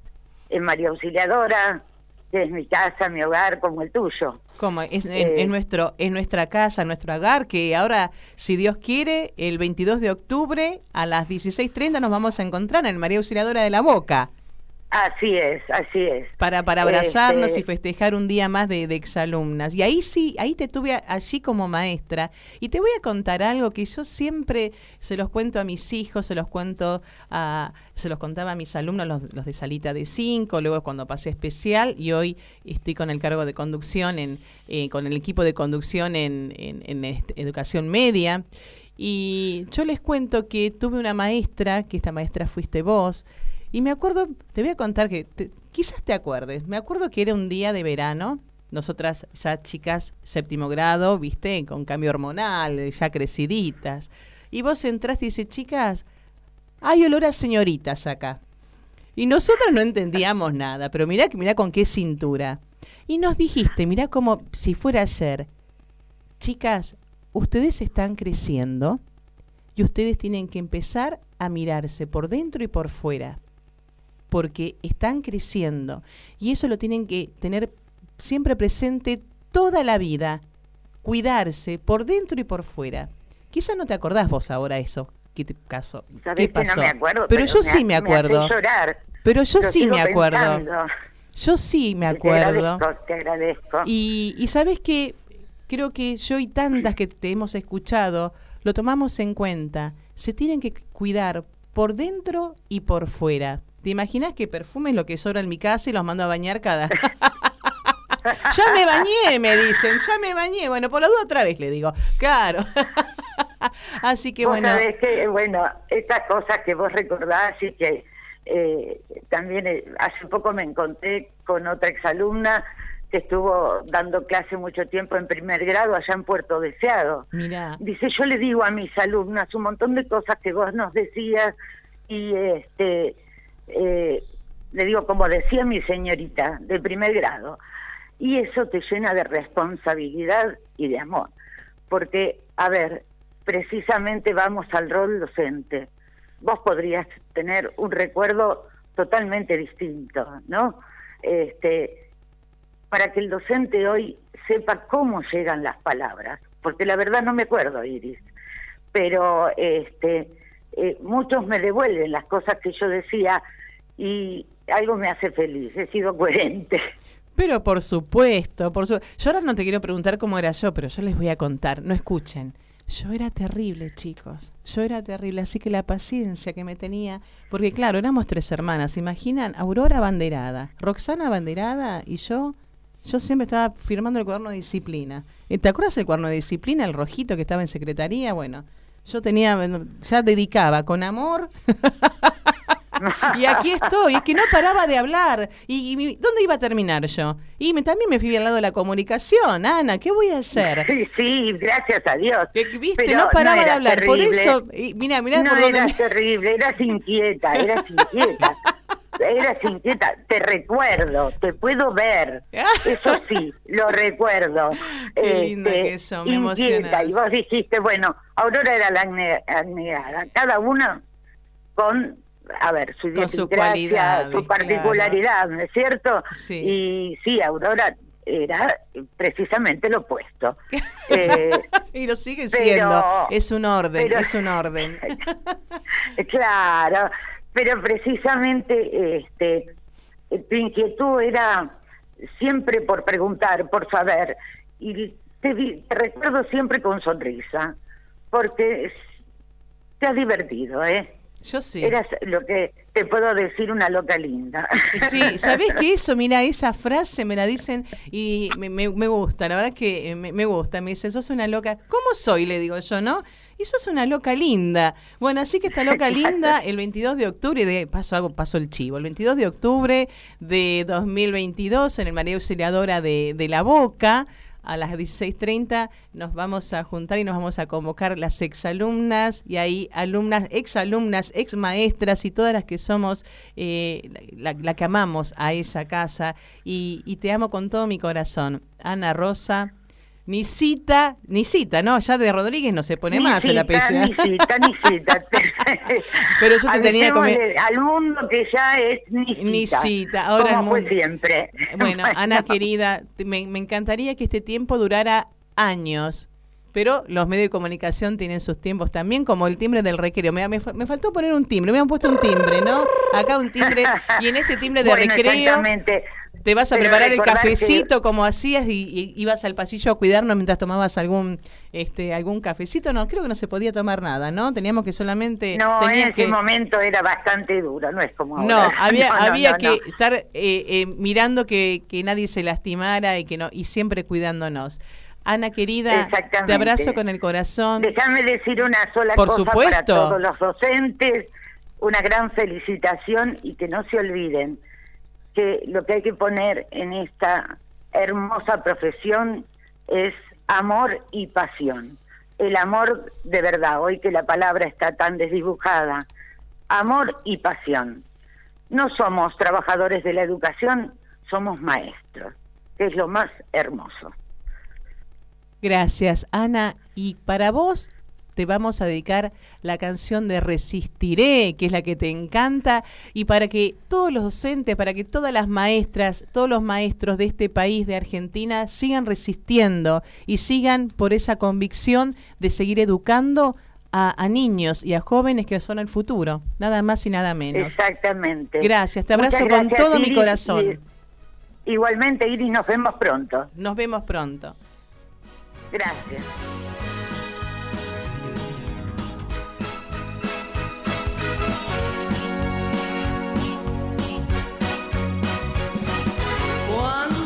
en María Auxiliadora, que es mi casa, mi hogar, como el tuyo. ¿Cómo? Es, en, Eh, en nuestro, en nuestra casa, nuestro hogar, que ahora, si Dios quiere, el 22 de octubre a las 16.30 nos vamos a encontrar en María Auxiliadora de la Boca. Así es, así es. Para, para abrazarnos Este, y festejar un día más de, de exalumnas. Y ahí sí, ahí te tuve a- allí como maestra. Y te voy a contar algo que yo siempre se los cuento a mis hijos, se los cuento a, se los contaba a mis alumnos, los, los de salita de 5, luego cuando pasé especial, y hoy estoy con el cargo de conducción, en, eh, con el equipo de conducción en, en- en este- educación media. Y yo les cuento que tuve una maestra, que esta maestra fuiste vos, y me acuerdo, te voy a contar que te- quizás te acuerdes, me acuerdo que era un día de verano, nosotras ya chicas séptimo grado, viste, con cambio hormonal, ya creciditas. y vos entraste y dices, chicas, hay olor a señoritas acá. Y nosotras no entendíamos nada, pero mirá, mirá con qué cintura. Y nos dijiste, mirá como si fuera ayer, chicas, ustedes están creciendo y ustedes tienen que empezar a mirarse por dentro y por fuera, porque están creciendo y eso lo tienen que tener siempre presente toda la vida, cuidarse por dentro y por fuera. Quizás no te acordás vos ahora eso, ¿qué te caso? ¿Qué pasó? no me acuerdo, pero, yo sí me acuerdo. Pero yo Lo sí me acuerdo. pensando. Yo sí me Te acuerdo. agradezco, te agradezco. Y, y sabes que creo que yo y tantas que te hemos escuchado lo tomamos en cuenta. Se tienen que cuidar por dentro y por fuera. ¿Te imaginas que perfume es lo que sobra en mi casa y los mando a bañar cada... ya me bañé, me dicen, ya me bañé. Bueno, por la duda otra vez le digo, claro. Así que bueno. sabés que, bueno, estas cosas que vos recordás y que eh, también eh, hace poco me encontré con otra exalumna que estuvo dando clase mucho tiempo en primer grado allá en Puerto Deseado. Mira, Dice, yo le digo a mis alumnas un montón de cosas que vos nos decías y este eh, le digo, como decía mi señorita de primer grado, y eso te llena de responsabilidad y de amor, porque, a ver, precisamente vamos al rol docente. Vos podrías tener un recuerdo totalmente distinto, ¿no? Este, para que el docente hoy sepa cómo llegan las palabras, porque la verdad no me acuerdo, Iris, pero este, eh, muchos me devuelven las cosas que yo decía y algo me hace feliz, he sido coherente. Pero por supuesto, por su... yo ahora no te quiero preguntar cómo era yo, pero yo les voy a contar, no escuchen. Yo era terrible, chicos. Yo era terrible, así que la paciencia que me tenía, porque claro, éramos tres hermanas, imaginan, Aurora Banderada, Roxana Banderada y yo, yo siempre estaba firmando el cuaderno de disciplina. ¿Te acuerdas el cuaderno de disciplina, el rojito que estaba en secretaría? Bueno, yo tenía, ya dedicaba con amor y aquí estoy, es que no paraba de hablar. ¿Y, dónde iba a terminar yo? Y me- también me fui al lado de la comunicación, Ana, ¿qué voy a hacer? Sí, sí, gracias a Dios. ¿Viste? Pero no paraba de hablar. Por eso, y mira, mira no por dónde eras terrible, eras inquieta, eras inquieta. Eras inquieta, te recuerdo, te puedo ver. Eso sí, lo recuerdo. Qué linda Este, que sos, me inquieta. Y vos dijiste, bueno, Aurora era la abnegada, cada una con, a ver, su Con su particularidad, ¿no es cierto? Sí. Y sí, Aurora era precisamente lo opuesto. Eh, y lo sigue pero- siendo. Es un orden, pero- es un orden. Claro, pero precisamente este, tu inquietud era siempre por preguntar, por saber, y te, recuerdo siempre con sonrisa, porque te has divertido, ¿eh? Yo sí. Eras lo que te puedo decir, una loca linda. Sí, ¿sabés que eso? Mira, esa frase me la dicen y me, me- me gusta, la verdad que eh, me, me gusta. Me dicen, sos una loca. ¿Cómo soy? Le digo yo, ¿no? Y sos una loca linda. Bueno, así que esta loca linda, el 22 de octubre, de paso hago paso el chivo, el 22 de octubre de 2022 en el María Auxiliadora de, de La Boca, a las 16.30 nos vamos a juntar y nos vamos a convocar las exalumnas y ahí alumnas, exalumnas, ex maestras y todas las que somos, eh, la, la que amamos a esa casa y, y te amo con todo mi corazón. Ana Rosa, Nisita, Nisita, no, ya de Rodríguez no se pone más el Nisita, apellido. Nisita, Nisita. Pero yo te tenía como... Al mundo que ya es Nisita. Nisita, ahora como fue siempre. Bueno, Ana querida, me, me encantaría que este tiempo durara años, pero los medios de comunicación tienen sus tiempos también, como el timbre del recreo. Me, me, me faltó poner un timbre, me han puesto un timbre, ¿no? Acá un timbre, y en este timbre de Bueno, recreo exactamente. Te vas a Pero preparar el que- cafecito como hacías y, y ibas al pasillo a cuidarnos mientras tomabas algún este algún cafecito. No, creo que no se podía tomar nada, ¿no? Teníamos que solamente... No, en ese que, momento era bastante duro, no es como ahora. no, había, No, no, había no, que estar eh, eh, mirando que, que nadie se lastimara y que no y siempre cuidándonos. Ana querida, te abrazo con el corazón. Déjame decir una sola Por cosa para supuesto. todos los docentes, una gran felicitación y que no se olviden que lo que hay que poner en esta hermosa profesión es amor y pasión. el amor de verdad, hoy que la palabra está tan desdibujada, amor y pasión. No somos trabajadores de la educación, somos maestros, que es lo más hermoso. Gracias, Ana. Y para vos te vamos a dedicar la canción de Resistiré, que es la que te encanta, y para que todos los docentes, para que todas las maestras, todos los maestros de este país, de Argentina, sigan resistiendo y sigan por esa convicción de seguir educando a, a niños y a jóvenes que son el futuro, nada más y nada menos. Exactamente. Gracias, te abrazo con todo mi corazón. y- Igualmente, Iris, nos vemos pronto. Nos vemos pronto. Gracias.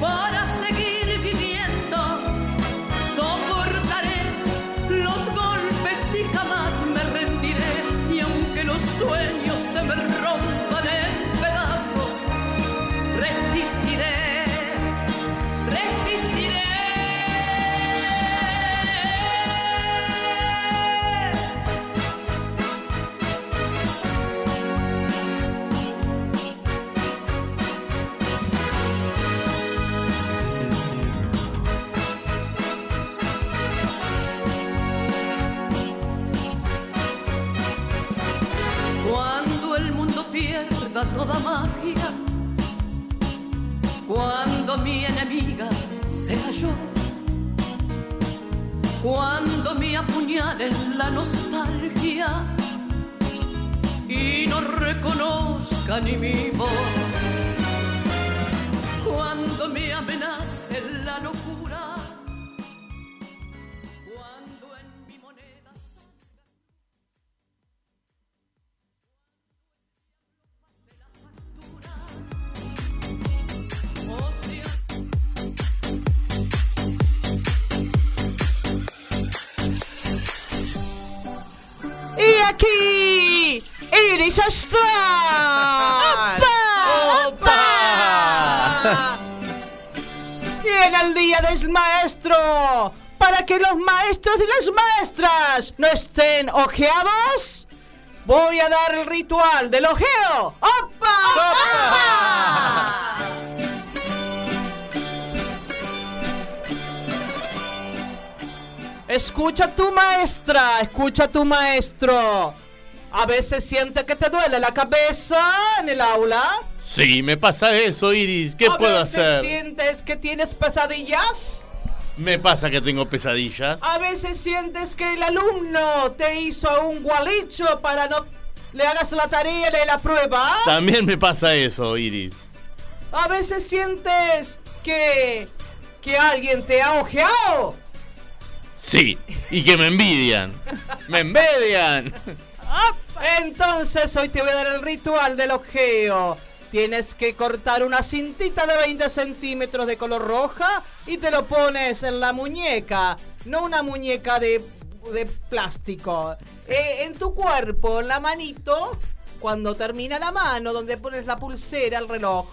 para yo, cuando me apuñalen la nostalgia y no reconozca ni mi voz, cuando me aquí, Iris Astral. ¡Opa! Y en el día del maestro, para que los maestros y las maestras no estén ojeados, voy a dar el ritual del ojeo. ¡Opa! Escucha a tu maestra, escucha a tu maestro. A veces siente que te duele la cabeza en el aula. Sí, me pasa eso, Iris. ¿Qué a puedo veces hacer? sientes que tienes pesadillas. Me pasa que tengo pesadillas. A veces sientes que el alumno te hizo un gualicho para no le hagas la tarea de la prueba. También me pasa eso, Iris. A veces sientes que que alguien te ha ojeado. Sí, y que me envidian. ¡Me envidian! Entonces hoy te voy a dar el ritual del ojeo. Tienes que cortar una cintita de 20 centímetros de color roja y te lo pones en la muñeca. No una muñeca de, de plástico. Eh, en tu cuerpo, en la manito, cuando termina la mano, donde pones la pulsera, el reloj,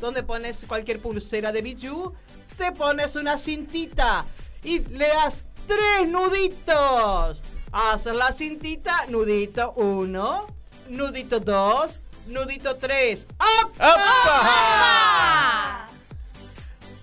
donde pones cualquier pulsera de bijou, te pones una cintita y le das tres nuditos. Haces la cintita, nudito uno, nudito dos, nudito tres. ¡Opa!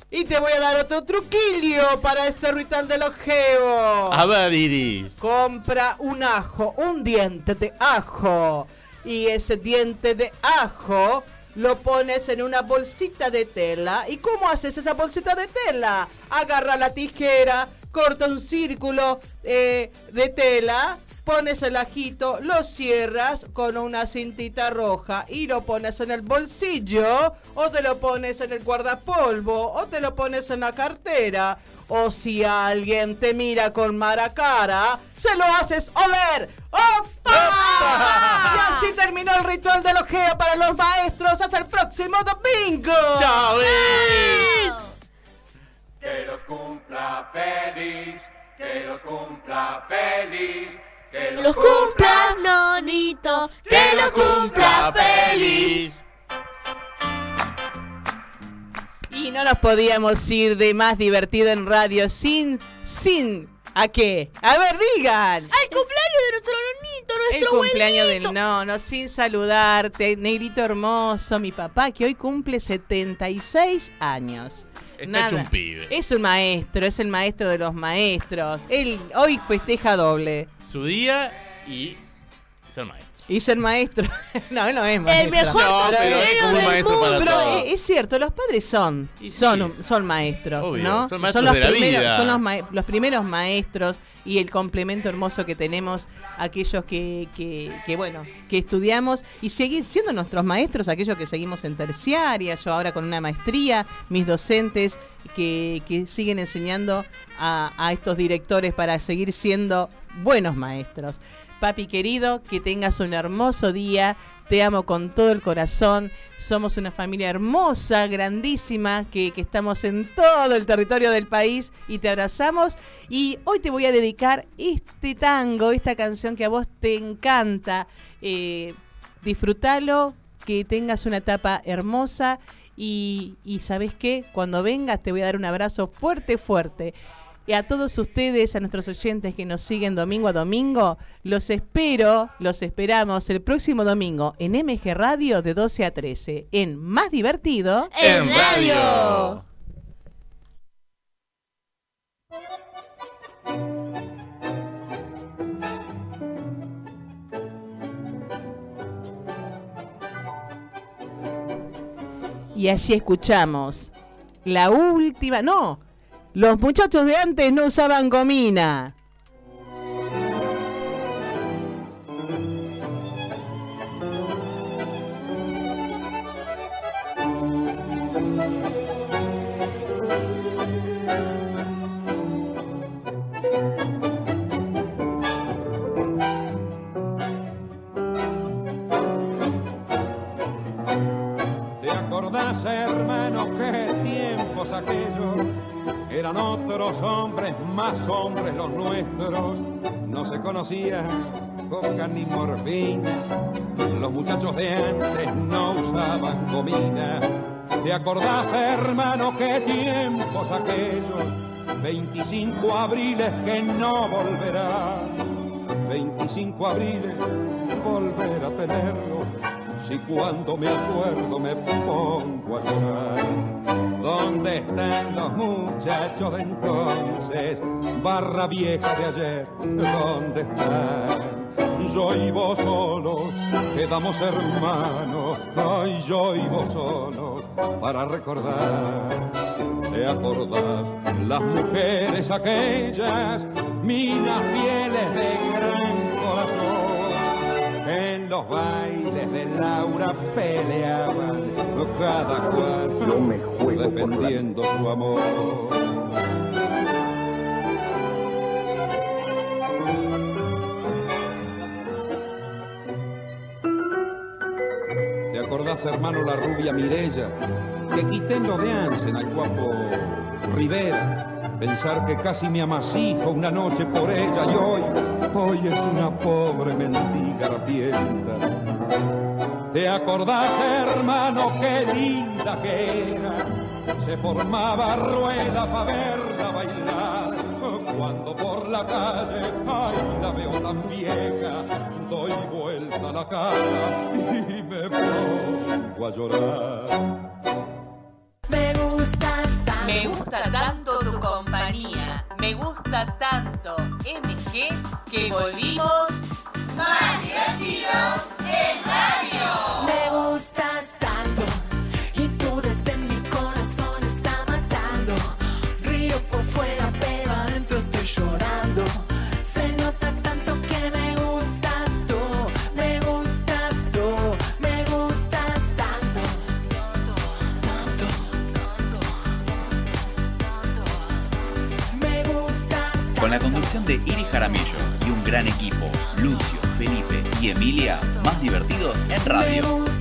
Y te voy a dar otro truquillo para este ritual del ojeo. A ver, Iris. Compra un ajo, un diente de ajo. Y ese diente de ajo lo pones en una bolsita de tela. ¿Y cómo haces esa bolsita de tela? Agarra la tijera, corta un círculo eh, de tela, pones el ajito, lo cierras con una cintita roja y lo pones en el bolsillo o te lo pones en el guardapolvo o te lo pones en la cartera o si alguien te mira con mala cara, se lo haces oler. ¡Opa! Y así terminó el ritual del ojeo para los maestros. Hasta el próximo domingo. ¡Chao! Que los cumpla feliz, que los cumpla feliz, que Que los cumpla, nonito, que los cumpla feliz. Y no nos podíamos ir de más divertido en radio sin, sin, ¿a qué? A ver, digan. ¡Al cumpleaños de nuestro nonito, El nuestro cumpleaños abuelito! del no, no, sin saludarte, negrito hermoso, mi papá, que hoy cumple 76 años. Está hecho un pibe. Es un maestro, es el maestro de los maestros. Él hoy festeja doble. Su día y ser maestro. Y ser maestro. no, él no es maestro. mejor No, pero es como un maestro para Pero todos. eh, es cierto, los padres son, son, son maestros, Obvio, ¿no? son maestros los de la primeros, vida. son los, ma- los primeros maestros y el complemento hermoso que tenemos aquellos que, que, bueno, que estudiamos y seguir siendo nuestros maestros, aquellos que seguimos en terciaria, yo ahora con una maestría, mis docentes que, que siguen enseñando a, a estos directores para seguir siendo buenos maestros. Papi querido, que tengas un hermoso día. Te amo con todo el corazón. Somos una familia hermosa, grandísima, que, que estamos en todo el territorio del país y te abrazamos. Y hoy te voy a dedicar este tango, esta canción que a vos te encanta. Eh, disfrútalo, que tengas una etapa hermosa. Y, y sabes qué, cuando vengas te voy a dar un abrazo fuerte, fuerte. Y a todos ustedes, a nuestros oyentes que nos siguen domingo a domingo, los espero, los esperamos el próximo domingo en MG Radio de 12 a 13, en Más Divertido. En radio. Y allí escuchamos la última, no, los muchachos de antes no usaban gomina. Eran otros hombres, más hombres los nuestros. No se conocían coca ni morfina. Los muchachos de antes no usaban gomina. ¿Te acordás, hermano, qué tiempos aquellos? 25 abriles que no volverán. 25 abriles, volver a tenerlos. Si cuando me acuerdo me pongo a llorar. ¿Dónde están los muchachos de entonces? Barra vieja de ayer, ¿dónde están? Yo y vos solos, quedamos hermanos. Ay, yo y vos solos, para recordar. ¿Te acordás? Las mujeres aquellas, minas fieles de los bailes de Laura peleaban cada cual defendiendo su amor. ¿Te acordás, hermano, la rubia Mirella? Que quité lo de Ansen al guapo Rivera. Pensar que casi me amasijo una noche por ella y hoy, hoy es una pobre mendiga harapienta. ¿Te acordás, hermano, qué linda que era? Se formaba rueda para verla bailar. Cuando por la calle, ay, la veo tan vieja, doy vuelta la cara y me pongo a llorar. Me gusta tanto tu compañía. Me gusta tanto MG que volvimos Más divertidos en radio. De Iri Jaramillo y un gran equipo, Lucio, Felipe y Emilia, más divertidos en radio.